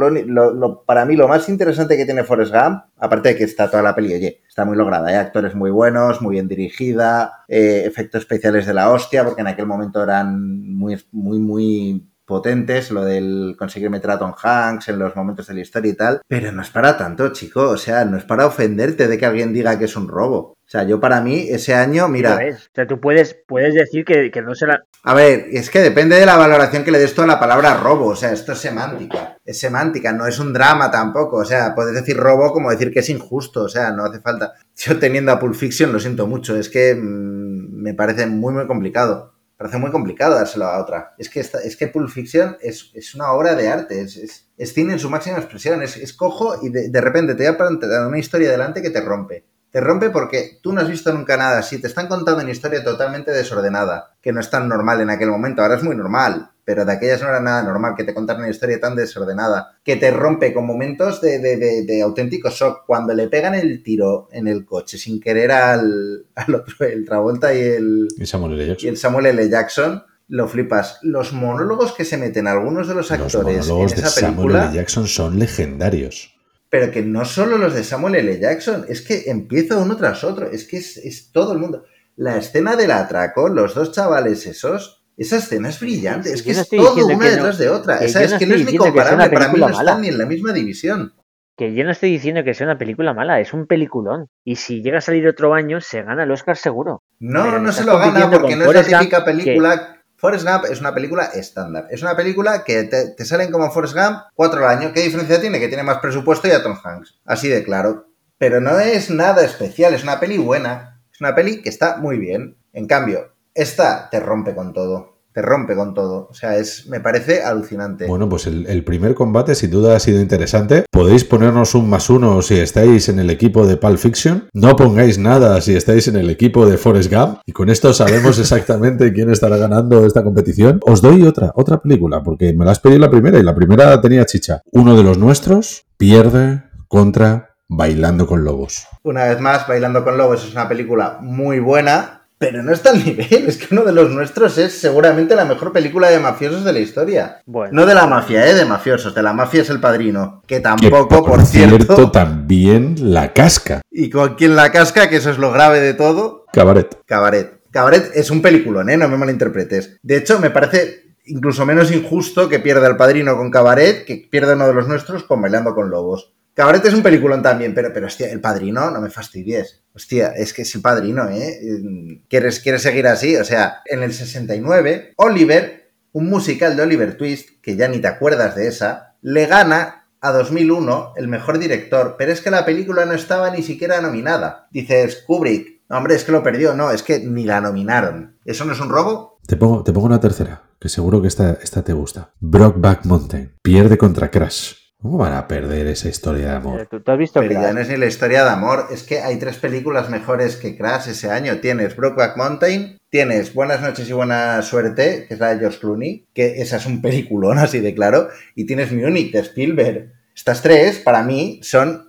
para mí lo más interesante que tiene Forrest Gump, aparte de que está toda la peli, oye, está muy lograda, hay actores muy buenos, muy bien dirigida, eh, efectos especiales de la hostia, porque en aquel momento eran muy, muy, muy potentes, lo del conseguir meter a Tom Hanks en los momentos de la historia y tal, pero no es para tanto, chico, o sea, no es para ofenderte de que alguien diga que es un robo. O sea, yo para mí ese año, mira. O sea, tú puedes, puedes decir que, que no se la. a ver, es que depende de la valoración que le des tú a la palabra robo. O sea, esto es semántica. Es semántica, no es un drama tampoco. O sea, puedes decir robo como decir que es injusto. O sea, no hace falta. Yo teniendo a Pulp Fiction lo siento mucho. Es que mm, me parece muy, muy complicado. Parece muy complicado dárselo a otra. Es que, esta- es que Pulp Fiction es, es una obra de arte. Es, es- es cine en su máxima expresión. Es, es cojo y de, de repente te voy a plantear una historia delante que te rompe. Te rompe porque tú no has visto nunca nada así. Te están contando una historia totalmente desordenada, que no es tan normal en aquel momento. Ahora es muy normal, pero de aquellas no era nada normal que te contaran una historia tan desordenada, que te rompe con momentos de, de- de- de auténtico shock. Cuando le pegan el tiro en el coche sin querer al, al otro, el Travolta y el, Y Samuel L. y Jackson. el Samuel L. Jackson, lo flipas. Los monólogos que se meten algunos de los Los actores en monólogos de esa Samuel película L. Jackson son legendarios. pero que no solo los de Samuel L. Jackson, es que empieza uno tras otro, es que es, es todo el mundo. la escena del atraco, los dos chavales esos, esa escena es brillante, es que no es todo una que detrás no- de otra. que es no que no es ni que comparable, para mí no están ni en la misma división. Que yo no estoy diciendo que sea una película mala, es un peliculón. Y si llega a salir otro año, se gana el Oscar seguro. No, Pero no se lo gana porque no es la Gump, típica que- película. Forrest Gump es una película estándar. Es una película que te, te salen como Forrest Gump cuatro al año. ¿Qué diferencia tiene? Que tiene más presupuesto y a Tom Hanks. Así de claro. Pero no es nada especial, es una peli buena. Es una peli que está muy bien. En cambio, esta te rompe con todo. Te rompe con todo. O sea, es, me parece alucinante. Bueno, pues el, el primer combate sin duda ha sido interesante. Podéis ponernos un más uno si estáis en el equipo de Pulp Fiction. No pongáis nada si estáis en el equipo de Forrest Gump. Y con esto sabemos exactamente quién estará ganando esta competición. Os doy otra, otra película, porque me la has pedido la primera y la primera tenía chicha. Uno de los nuestros pierde contra Bailando con Lobos. Una vez más, Bailando con Lobos es una película muy buena, pero no está al nivel. Es que uno de los nuestros es seguramente la mejor película de mafiosos de la historia. Bueno, No de la mafia, ¿eh? De mafiosos. De la mafia es El Padrino. Que Que tampoco, por cierto... también la casca. Y con quien la casca, que eso es lo grave de todo, Cabaret. Cabaret. Cabaret es un peliculón, ¿eh? No me malinterpretes. De hecho, me parece incluso menos injusto que pierda El Padrino con Cabaret que pierda uno de los nuestros con Bailando con Lobos. Cabaret es un peliculón también, pero, pero hostia, El Padrino, no me fastidies. Hostia, es que El Padrino, ¿eh? ¿Quieres, quieres seguir así? O sea, en el 69, Oliver, un musical de Oliver Twist, que ya ni te acuerdas de esa, le gana a 2001 el mejor director, pero es que la película no estaba ni siquiera nominada. Dices, Kubrick, no, hombre, es que lo perdió, no, es que ni la nominaron. ¿Eso no es un robo? Te pongo, te pongo una tercera, que seguro que esta, esta te gusta. Brockback Mountain. Pierde contra Crash. ¿Cómo van a perder esa historia de amor? ¿tú, tú has visto Pero Crash? ya no es ni la historia de amor, es que hay tres películas mejores que Crash ese año. Tienes Brokeback Mountain, tienes Buenas noches y buena suerte, que es la de George Clooney, que esa es un peliculón así de claro, y tienes Munich de Spielberg. Estas tres, para mí, son,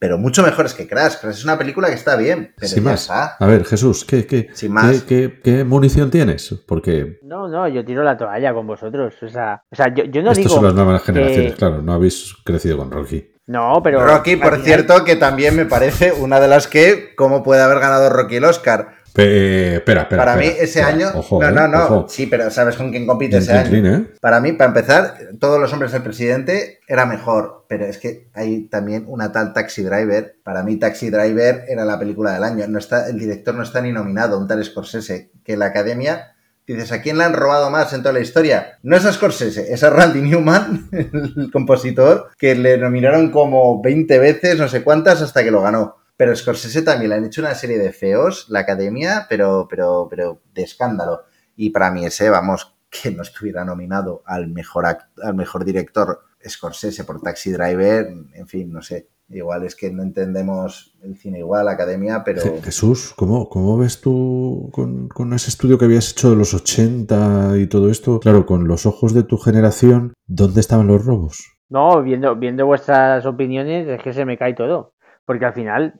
pero mucho mejores que Crash. Crash es una película que está bien, pero Sin ya más. está. A ver, Jesús, ¿qué, qué, Sin más. qué- qué- qué munición tienes? Porque No, no, yo tiro la toalla con vosotros. O sea, o sea yo, yo no estas digo. son las nuevas generaciones, que- claro. No habéis crecido con Rocky. No, pero. Rocky, por final- cierto, que también me parece una de las que, ¿cómo puede haber ganado Rocky el Oscar? Pe- espera, espera. para mí, ese espera. año. Ojo, no, eh, no, no. ojo. Sí, pero ¿sabes con quién compite ese año? ¿eh? Para mí, para empezar, todos los hombres del presidente era mejor, pero es que hay también una tal Taxi Driver. Para mí, Taxi Driver era la película del año. No está, el director no está ni nominado, un tal Scorsese, que la academia. Dices, ¿a quién le han robado más en toda la historia? No es a Scorsese, es a Randy Newman, el compositor, que le nominaron como 20 veces, no sé cuántas, hasta que lo ganó. Pero Scorsese también le han hecho una serie de feos, la academia, pero, pero, pero de escándalo. Y para mí ese, vamos, que no estuviera nominado al mejor, act- al mejor director Scorsese por Taxi Driver, en fin, no sé. Igual es que no entendemos el cine igual, la academia, pero... Je- Jesús, ¿cómo, cómo ves tú con, con ese estudio que habías hecho de los 80 y todo esto? Claro, con los ojos de tu generación, ¿dónde estaban los robos? No, viendo, viendo vuestras opiniones, es que se me cae todo. Porque al final,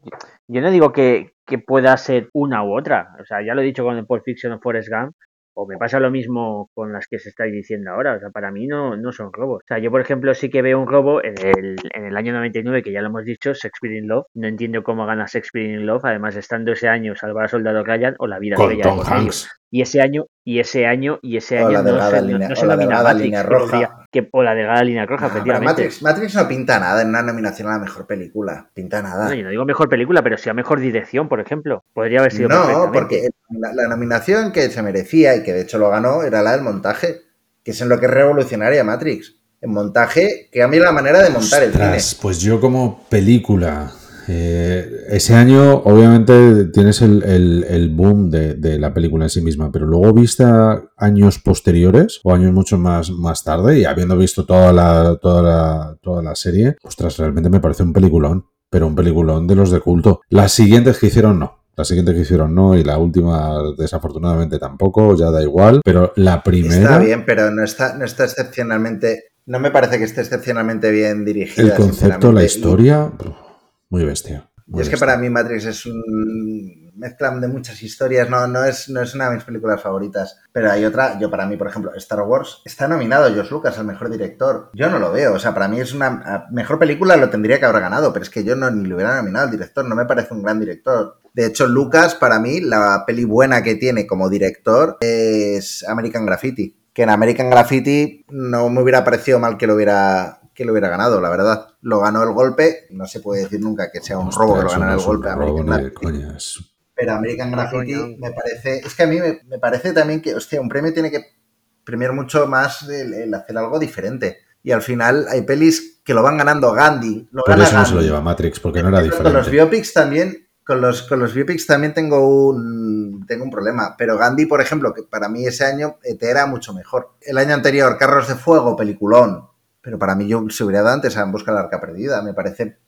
yo no digo que, que pueda ser una u otra. O sea, ya lo he dicho con el Pulp Fiction o Forrest Gump, o me pasa lo mismo con las que se estáis diciendo ahora. O sea, para mí no, no son robos. O sea, yo, por ejemplo, sí que veo un robo en el, en el año 99, que ya lo hemos dicho, Shakespeare in Love. No entiendo cómo gana Shakespeare in Love, además estando ese año Salvar a Soldado Ryan o La vida es Con bella de Tom medio. Hanks. Y ese año, y ese año, y ese año no delgada se, no- línea- no se nomina Matrix, línea roja. que- o la delgada línea roja, pero efectivamente. Matrix, Matrix no pinta nada en una nominación a la mejor película. Pinta nada. No, yo no digo mejor película, pero sí a mejor dirección, por ejemplo. Podría haber sido No, porque la, la nominación que se merecía y que de hecho lo ganó era la del montaje, que es en lo que es revolucionaria Matrix. En montaje, que cambia la manera de montar el cine. pues yo como película, eh, ese año obviamente tienes el, el- el boom de, de la película en sí misma, pero luego vista años posteriores o años mucho más, más tarde y habiendo visto toda la, toda, la, toda la serie, ostras, realmente me parece un peliculón, pero un peliculón de los de culto. Las siguientes que hicieron no. Las siguientes que hicieron no y la última desafortunadamente tampoco, ya da igual, pero la primera... Está bien, pero no está, no está excepcionalmente. No me parece que esté excepcionalmente bien dirigida. El concepto, la historia, muy bestia. Y muy es que para mí Matrix es un mezcla de muchas historias, no, no, es, no es una de mis películas favoritas. Pero hay otra, yo para mí, por ejemplo, Star Wars, está nominado George Lucas al mejor director. Yo no lo veo, o sea, para mí es una mejor película, lo tendría que haber ganado, pero es que yo no ni le hubiera nominado al director, no me parece un gran director. De hecho, Lucas, para mí, la peli buena que tiene como director es American Graffiti. Que en American Graffiti no me hubiera parecido mal que lo hubiera, que lo hubiera ganado, la verdad. Lo ganó el golpe, no se puede decir nunca que sea un robo que lo ganara el golpe. American Graffiti. Pero American Graffiti me parece. Es que a mí me, parece también que, hostia, un premio tiene que premiar mucho más el, hacer algo diferente. Y al final hay pelis que lo van ganando Gandhi. Lo Por eso no se lo lleva Matrix, porque no era diferente. Con los biopics también. Con los, con los biopics también tengo un, tengo un problema. Pero Gandhi, por ejemplo, que para mí ese año ET era mucho mejor. El año anterior, Carros de Fuego, peliculón. Pero para mí yo se hubiera dado antes a En Busca de la Arca Perdida. Me parece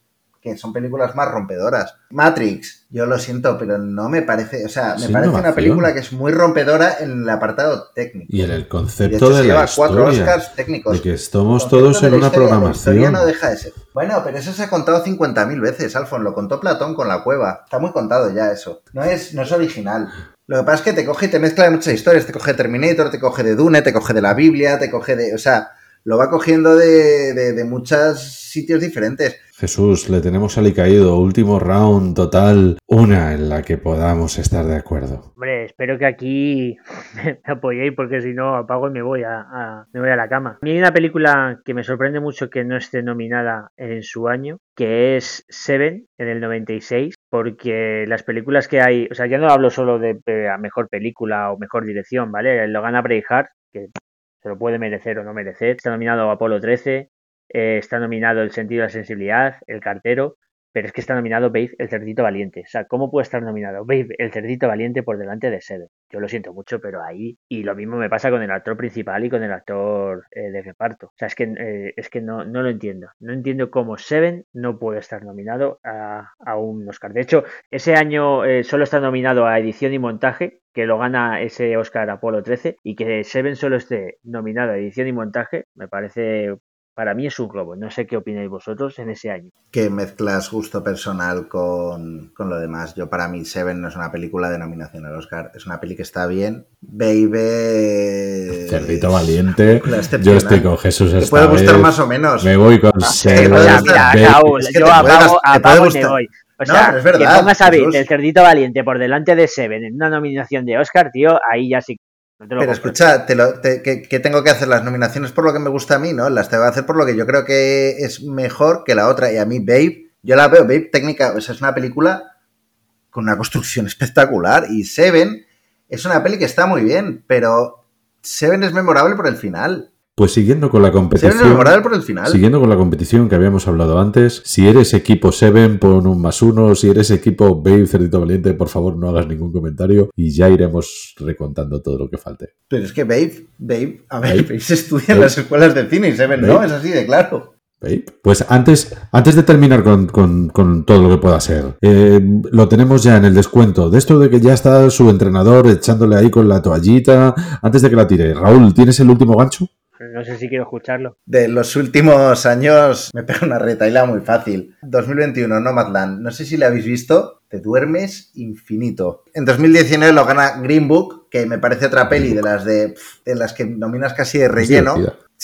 que son películas más rompedoras. Matrix, yo lo siento, pero no me parece, o sea, me parece una película que es muy rompedora en el apartado técnico. Y en el concepto de, la cuatro Oscars técnicos. De que estamos todos en una programación. no deja de ser. Bueno, pero eso se ha contado 50.000 veces, Alfon, lo contó Platón con la cueva. Está muy contado ya eso. No es, no es original. Lo que pasa es que te coge y te mezcla de muchas historias. Te coge Terminator, te coge de Dune, te coge de la Biblia, te coge de. O sea, lo va cogiendo de, de, de muchos sitios diferentes. Jesús, le tenemos caído. último round total, una en la que podamos estar de acuerdo. Hombre, espero que aquí me apoyéis porque si no apago y me voy a, me voy a la cama. A mí hay una película que me sorprende mucho que no esté nominada en su año, que es Seven en el 96, porque las películas que hay, o sea, ya no hablo solo de, mejor película o mejor dirección, ¿vale? Lo gana Braveheart, que se lo puede merecer o no merecer. Está nominado Apolo 13, eh, está nominado El sentido de la sensibilidad, El cartero, pero es que está nominado Babe, El cerdito valiente. O sea, ¿cómo puede estar nominado Babe, El cerdito valiente por delante de Seven? Yo lo siento mucho, pero ahí. Y lo mismo me pasa con el actor principal y con el actor eh, de reparto. O sea, es que, eh, es que no, no lo entiendo. No entiendo cómo Seven no puede estar nominado a, a un Oscar. De hecho, ese año solo está nominado a edición y montaje, que lo gana ese Oscar Apolo 13, y que Seven solo esté nominado a edición y montaje, me parece para mí es un robo. No sé qué opináis vosotros en ese año. Que mezclas gusto personal con, lo demás. Yo para mí Seven no es una película de nominación al Oscar. Es una peli que está bien. Baby... Cerdito valiente. Yo estoy con Jesús esta puede gustar más o menos. Me voy con Seven. Mira, yo apago, apago y me voy. O sea, es verdad, que pongas a ver el cerdito valiente por delante de Seven en una nominación de Oscar, tío, ahí ya sí pero escucha, te lo, que, tengo que hacer las nominaciones por lo que me gusta a mí, ¿no? Las tengo que hacer por lo que yo creo que es mejor que la otra. Y a mí, Babe, yo la veo, Babe, técnica, o sea, es una película con una construcción espectacular. Y Seven es una peli que está muy bien, pero Seven es memorable por el final. Pues siguiendo con la competición. por el final. Siguiendo con la competición que habíamos hablado antes. Si eres equipo Seven, pon un más uno. Si eres equipo Babe Cerdito Valiente, por favor, no hagas ningún comentario. Y ya iremos recontando todo lo que falte. Pero es que Babe, Babe, a ver, Babe, se estudia en las escuelas de cine y Seven no, es así de claro. Pues antes, antes de terminar con, todo lo que pueda ser, eh, lo tenemos ya en el descuento. De esto de que ya está su entrenador echándole ahí con la toallita, antes de que la tire. Raúl, ¿tienes el último gancho? No sé si quiero escucharlo. De los últimos años me pega una retaila muy fácil. 2021, Nomadland. No sé si le habéis visto. Te duermes infinito. En 2019 lo gana Green Book, que me parece otra peli de las de, de las que nominas casi de relleno.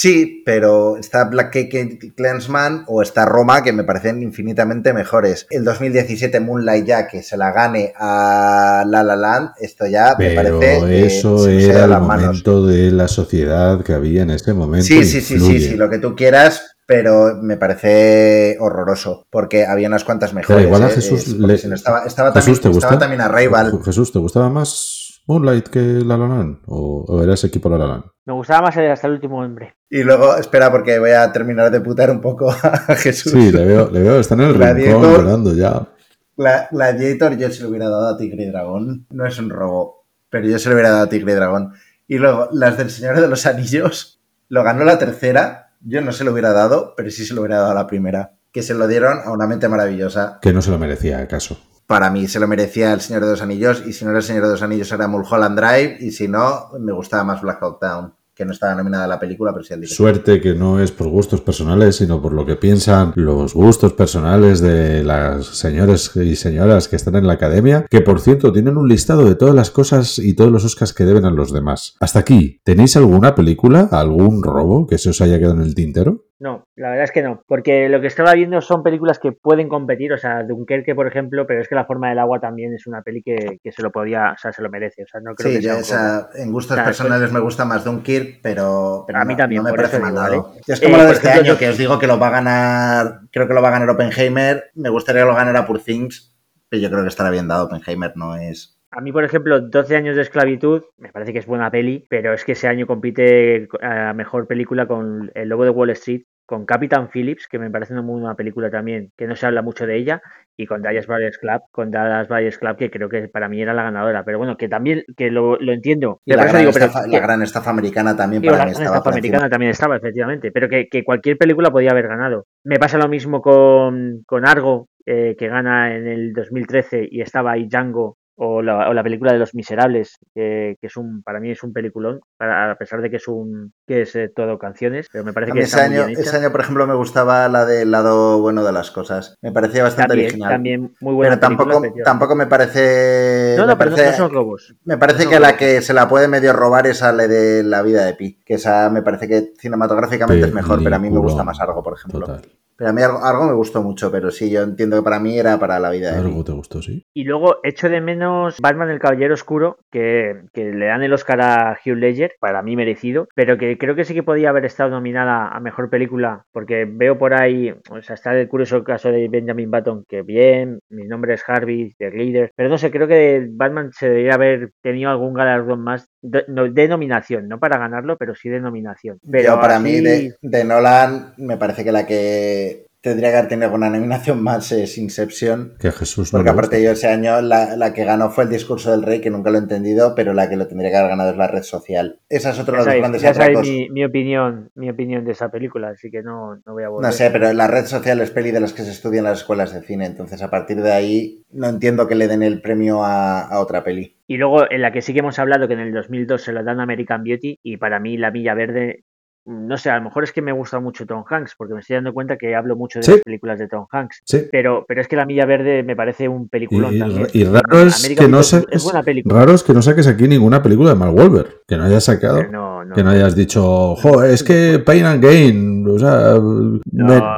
Sí, pero está Black Cake Clansman o está Roma, que me parecen infinitamente mejores. El 2017 Moonlight ya, que se la gane a La La Land, esto ya me parece... eso era el momento de la sociedad que había en este momento. Sí, sí, sí, sí, sí, lo que tú quieras, pero me parece horroroso, porque había unas cuantas mejores. igual a ¿eh? Jesús, le... estaba, estaba, también, estaba también a Rival. Jesús, ¿te gustaba más Moonlight que La La Land? ¿O, eras equipo La La Land? Me gustaba más hasta el último hombre. Y luego, espera, porque voy a terminar de putar un poco a Jesús. Sí, le veo, le veo está en el rincón llorando ya. Gladiator yo se lo hubiera dado a Tigre y Dragón. No es un robo, pero yo se lo hubiera dado a Tigre y Dragón. Y luego, las del Señor de los Anillos, lo ganó la tercera. Yo no se lo hubiera dado, pero sí se lo hubiera dado a la primera. Que se lo dieron a una mente maravillosa. Que no se lo merecía, acaso para mí se lo merecía el Señor de los Anillos y si no era el Señor de los Anillos era Mulholland Drive y si no me gustaba más Black Hawk Down que no estaba nominada a la película, pero sí al Suerte que no es por gustos personales, sino por lo que piensan los gustos personales de las señores y señoras que están en la academia, que por cierto tienen un listado de todas las cosas y todos los Oscars que deben a los demás. Hasta aquí, ¿tenéis alguna película, algún robo que se os haya quedado en el tintero? No, la verdad es que no, porque lo que estaba viendo son películas que pueden competir, o sea, Dunkerque, por ejemplo, pero es que La forma del agua también es una peli que, que se lo podía, o sea, se lo merece, o sea, no creo Sí, que sea en gustos O sea, personales me gusta más Dunkirk, pero, pero A mí no, también, no me parece eso mal digo, dado. ¿vale? Es como Eh, lo de este ejemplo, año, yo- que os digo que lo va a ganar, creo que lo va a ganar Oppenheimer, me gustaría que lo ganara Poor Things, pero yo creo que estará bien dado, Oppenheimer no es... A mí, por ejemplo, 12 años de esclavitud, me parece que es buena peli, pero es que ese año compite a mejor película con El Lobo de Wall Street, con Captain Phillips, que me parece una muy buena película también, que no se habla mucho de ella, y con Dallas Buyers Club, con Dallas Buyers Club, que creo que para mí era la ganadora. Pero bueno, que también, que lo, lo entiendo. Y la gran, digo, estafa, que- la gran estafa americana también para la mí gran estaba estafa encima. americana también estaba, efectivamente, pero que, que cualquier película podía haber ganado. Me pasa lo mismo con, con Argo, eh, que gana en el 2013 y estaba ahí Django, o la, o la película de Los Miserables, que, que es un para mí es un peliculón, para- a pesar de que es un que es eh, todo canciones, pero me parece A que ese está muy año, bien ese año, por ejemplo, me gustaba la del lado bueno de las cosas. Me parecía bastante También, original. también muy buena pero tampoco, película, tampoco me parece... No, me no, pero no- parece- no son robos. Me parece No que la que se la puede medio robar es a la de la vida de Pi, que esa me parece que cinematográficamente es mejor, pero a mí me gusta más Argo, por ejemplo. Total. Pero a mí Argo me gustó mucho, pero sí, yo entiendo que para mí era para la vida de Algo te gustó, sí. Y luego echo de menos Batman el Caballero Oscuro, que, que le dan el Oscar a Hugh Ledger, para mí merecido, pero que creo que sí que podía haber estado nominada a Mejor Película, porque veo por ahí, o sea, está el curioso caso de Benjamin Button, que bien, mi nombre es Harvey, de Leader, pero no sé, creo que Batman se debería haber tenido algún galardón más de, no- de nominación, no para ganarlo, pero sí de nominación. Pero Yo, para así- mí, de, de Nolan, me parece que la que tendría que haber tenido una nominación más es Inception. Que Jesús no Porque le aparte yo ese año la, la que ganó fue el discurso del rey, que nunca lo he entendido, pero la que lo tendría que haber ganado es la red social. Esa es otra de los sabéis, grandes ya sabéis atracos. mi, mi opinión, mi opinión de esa película, así que no, no voy a volver. No sé, pero la red social es peli de las que se estudia en las escuelas de cine, entonces a partir de ahí no entiendo que le den el premio a, a otra peli. Y luego en la que sí que hemos hablado, que en el 2002 se lo dan a American Beauty, y para mí La Milla Verde, no sé, a lo mejor es que me gusta mucho Tom Hanks, porque me estoy dando cuenta que hablo mucho de Sí. las películas de Tom Hanks. Sí. Pero, pero es que La Milla Verde me parece un peliculón Y, también. y raro es que no es- saques, es buena película. raro es que no saques aquí ninguna película de Mark Wahlberg. Que no hayas sacado. pero no, no. Que no hayas dicho, jo, es que Pain and Gain, o sea, No,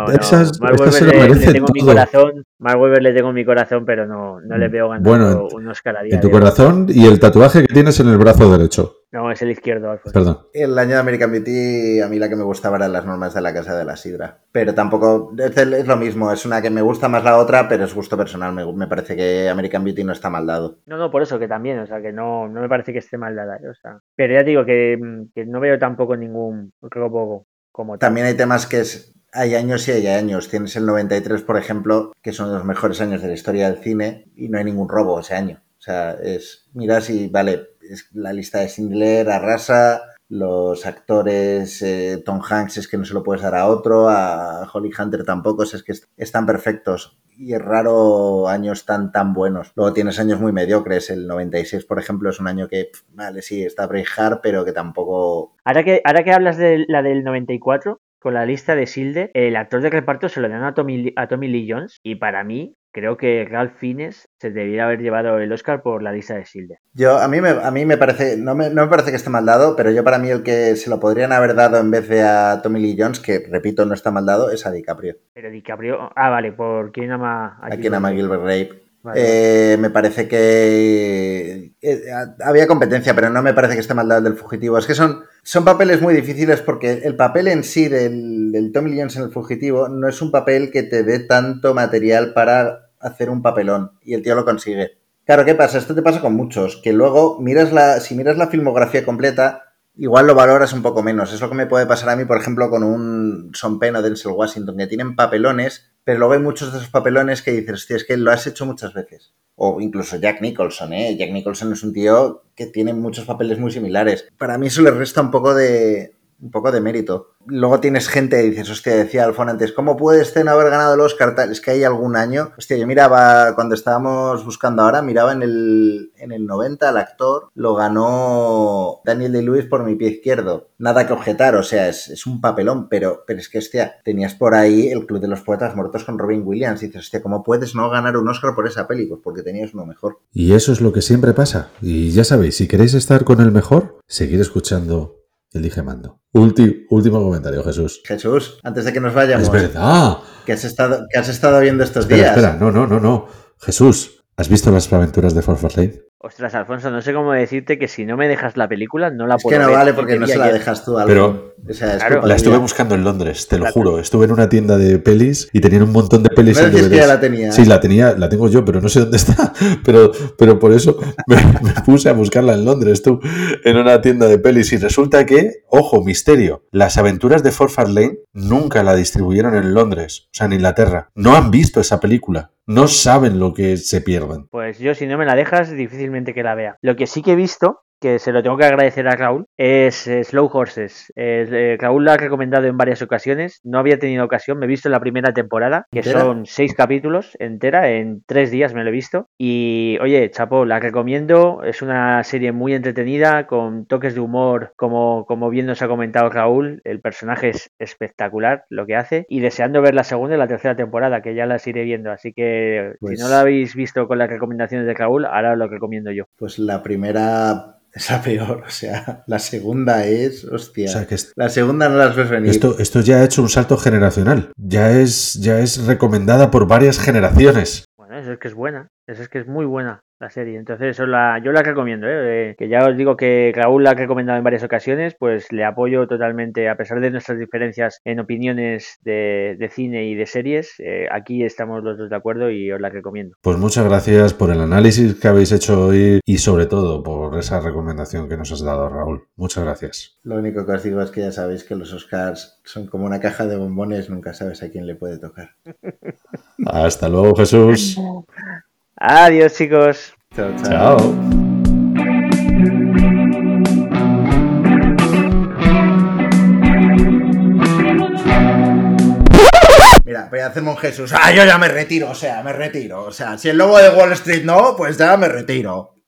me- esas, estas se lo le, tengo mi corazón, Mark Wahlberg le tengo en mi corazón, pero no, no le veo ganando Bueno, un Oscar a día En tu corazón y el tatuaje que tienes en el brazo derecho. No, es el izquierdo, Alfonso. Perdón. El año de American Beauty, a mí la que me gustaba eran las normas de la Casa de la Sidra. Pero tampoco, es, el- es lo mismo, es una que me gusta más la otra, pero es gusto personal. Me, me parece que American Beauty no está mal dado. No, no, por eso que también, o sea, que no, no me parece que esté mal dada, ¿eh? o sea. Pero ya te digo que, mm, que no veo tampoco ningún robo como tal. También hay temas que es, hay años y hay años. Tienes el 93, por ejemplo, que son los mejores años de la historia del cine y no hay ningún robo ese año. O sea, es, mira si, vale, la lista de Schindler arrasa, los actores, eh, Tom Hanks es que no se lo puedes dar a otro, a Holly Hunter tampoco, es que est- están perfectos. Y es raro años tan, tan buenos. Luego tienes años muy mediocres. El 96, por ejemplo, es un año que, vale, sí, está Braveheart, pero que tampoco Ahora que, ahora que hablas de la del 94, con la lista de Silde, el actor de reparto se lo dan a Tommy, a Tommy Lee Jones y para mí creo que Ralph Fiennes se debería haber llevado el Oscar por la lista de Silde. Yo, a mí me, a mí me parece, no me, no me parece que esté mal dado, pero yo para mí el que se lo podrían haber dado en vez de a Tommy Lee Jones, que repito, no está mal dado, es a DiCaprio. Pero DiCaprio, ah, vale, por quién ama A quien ama Gilbert Grape. Eh, me parece que eh, había competencia, pero no me parece que esté mal dado el del fugitivo. Es que son, son papeles muy difíciles porque el papel en sí del, Tommy Jones en el fugitivo no es un papel que te dé tanto material para hacer un papelón y el tío lo consigue. Claro, ¿qué pasa? Esto te pasa con muchos, que luego miras la, si miras la filmografía completa, igual lo valoras un poco menos. Es lo que me puede pasar a mí, por ejemplo, con un Son Penn o Denzel Washington, que tienen papelones, pero luego hay muchos de esos papelones que dices, hostia, es que lo has hecho muchas veces. O incluso Jack Nicholson, ¿eh? Jack Nicholson es un tío que tiene muchos papeles muy similares. Para mí eso le resta un poco de, un poco de mérito. Luego tienes gente y dices, hostia, decía Alfon antes, ¿cómo puede este no haber ganado el Oscar? Tal? Es que hay algún año. Hostia, yo miraba, cuando estábamos buscando ahora, miraba en el, en el 90 al actor, lo ganó Daniel Day-Lewis por mi pie izquierdo. Nada que objetar, o sea, es, es un papelón, pero, pero es que, hostia, tenías por ahí el Club de los Poetas Muertos con Robin Williams. Y dices, hostia, ¿cómo puedes no ganar un Oscar por esa peli? Pues porque tenías uno mejor. Y eso es lo que siempre pasa. Y ya sabéis, si queréis estar con el mejor, seguir escuchando el Dije Mando. Ulti- último comentario, Jesús. Jesús, antes de que nos vayamos, Es verdad. ¿qué has estado, qué has estado viendo estos Espera, días? espera, no, no, no, no. Jesús, ¿has visto las aventuras de Lane? Ostras, Alfonso, no sé cómo decirte que si no me dejas la película, no la Es puedo que no ver. vale porque no se la ayer. dejas tú, Alfon. Pero- O sea, es Claro, La estuve buscando en Londres, te lo Claro. juro. Estuve en una tienda de pelis y tenían un montón de pelis en decís que ya DVDs. la tenía. Sí, la tenía, la tengo yo, pero no sé dónde está. Pero, pero por eso me, me puse a buscarla en Londres, tú, en una tienda de pelis. Y resulta que, ojo, misterio, las aventuras de Forfar Lane nunca la distribuyeron en Londres, o sea, en Inglaterra. No han visto esa película. No saben lo que se pierden. Pues yo, si no me la dejas, que la vea. Lo que sí que he visto, que se lo tengo que agradecer a Raúl, es eh, Slow Horses. Eh, Raúl lo ha recomendado en varias ocasiones. No había tenido ocasión. Me he visto la primera temporada, que ¿Entera? son seis capítulos entera. En tres días me lo he visto. Y oye, chapo, la recomiendo. Es una serie muy entretenida, con toques de humor, como, como bien nos ha comentado Raúl. El personaje es espectacular lo que hace. Y deseando ver la segunda y la tercera temporada, que ya las iré viendo. Así que Pues- si no la habéis visto con las recomendaciones de Raúl, ahora lo recomiendo yo. Pues la primera es la peor, o sea, la segunda es, hostia. O sea, que es- La segunda no las ves venir. esto, esto ya ha hecho un salto generacional. Ya es, ya es recomendada por varias generaciones. Bueno, eso es que es buena, eso es que es muy buena la serie. Entonces, eso la, yo la recomiendo, ¿eh? Eh, que ya os digo que Raúl la ha recomendado en varias ocasiones, pues le apoyo totalmente, a pesar de nuestras diferencias en opiniones de, de cine y de series, eh, aquí estamos los dos de acuerdo y os la recomiendo. Pues muchas gracias por el análisis que habéis hecho hoy y sobre todo por esa recomendación que nos has dado, Raúl. Muchas gracias. Lo único que os digo es que ya sabéis que los Oscars son como una caja de bombones, nunca sabes a quién le puede tocar. Hasta luego, Jesús. Adiós, chicos. Chao, chao. Chao. Mira, voy a hacerme un Jesús. Ah, yo ya me retiro, o sea, me retiro. O sea, si el lobo de Wall Street no, pues ya me retiro.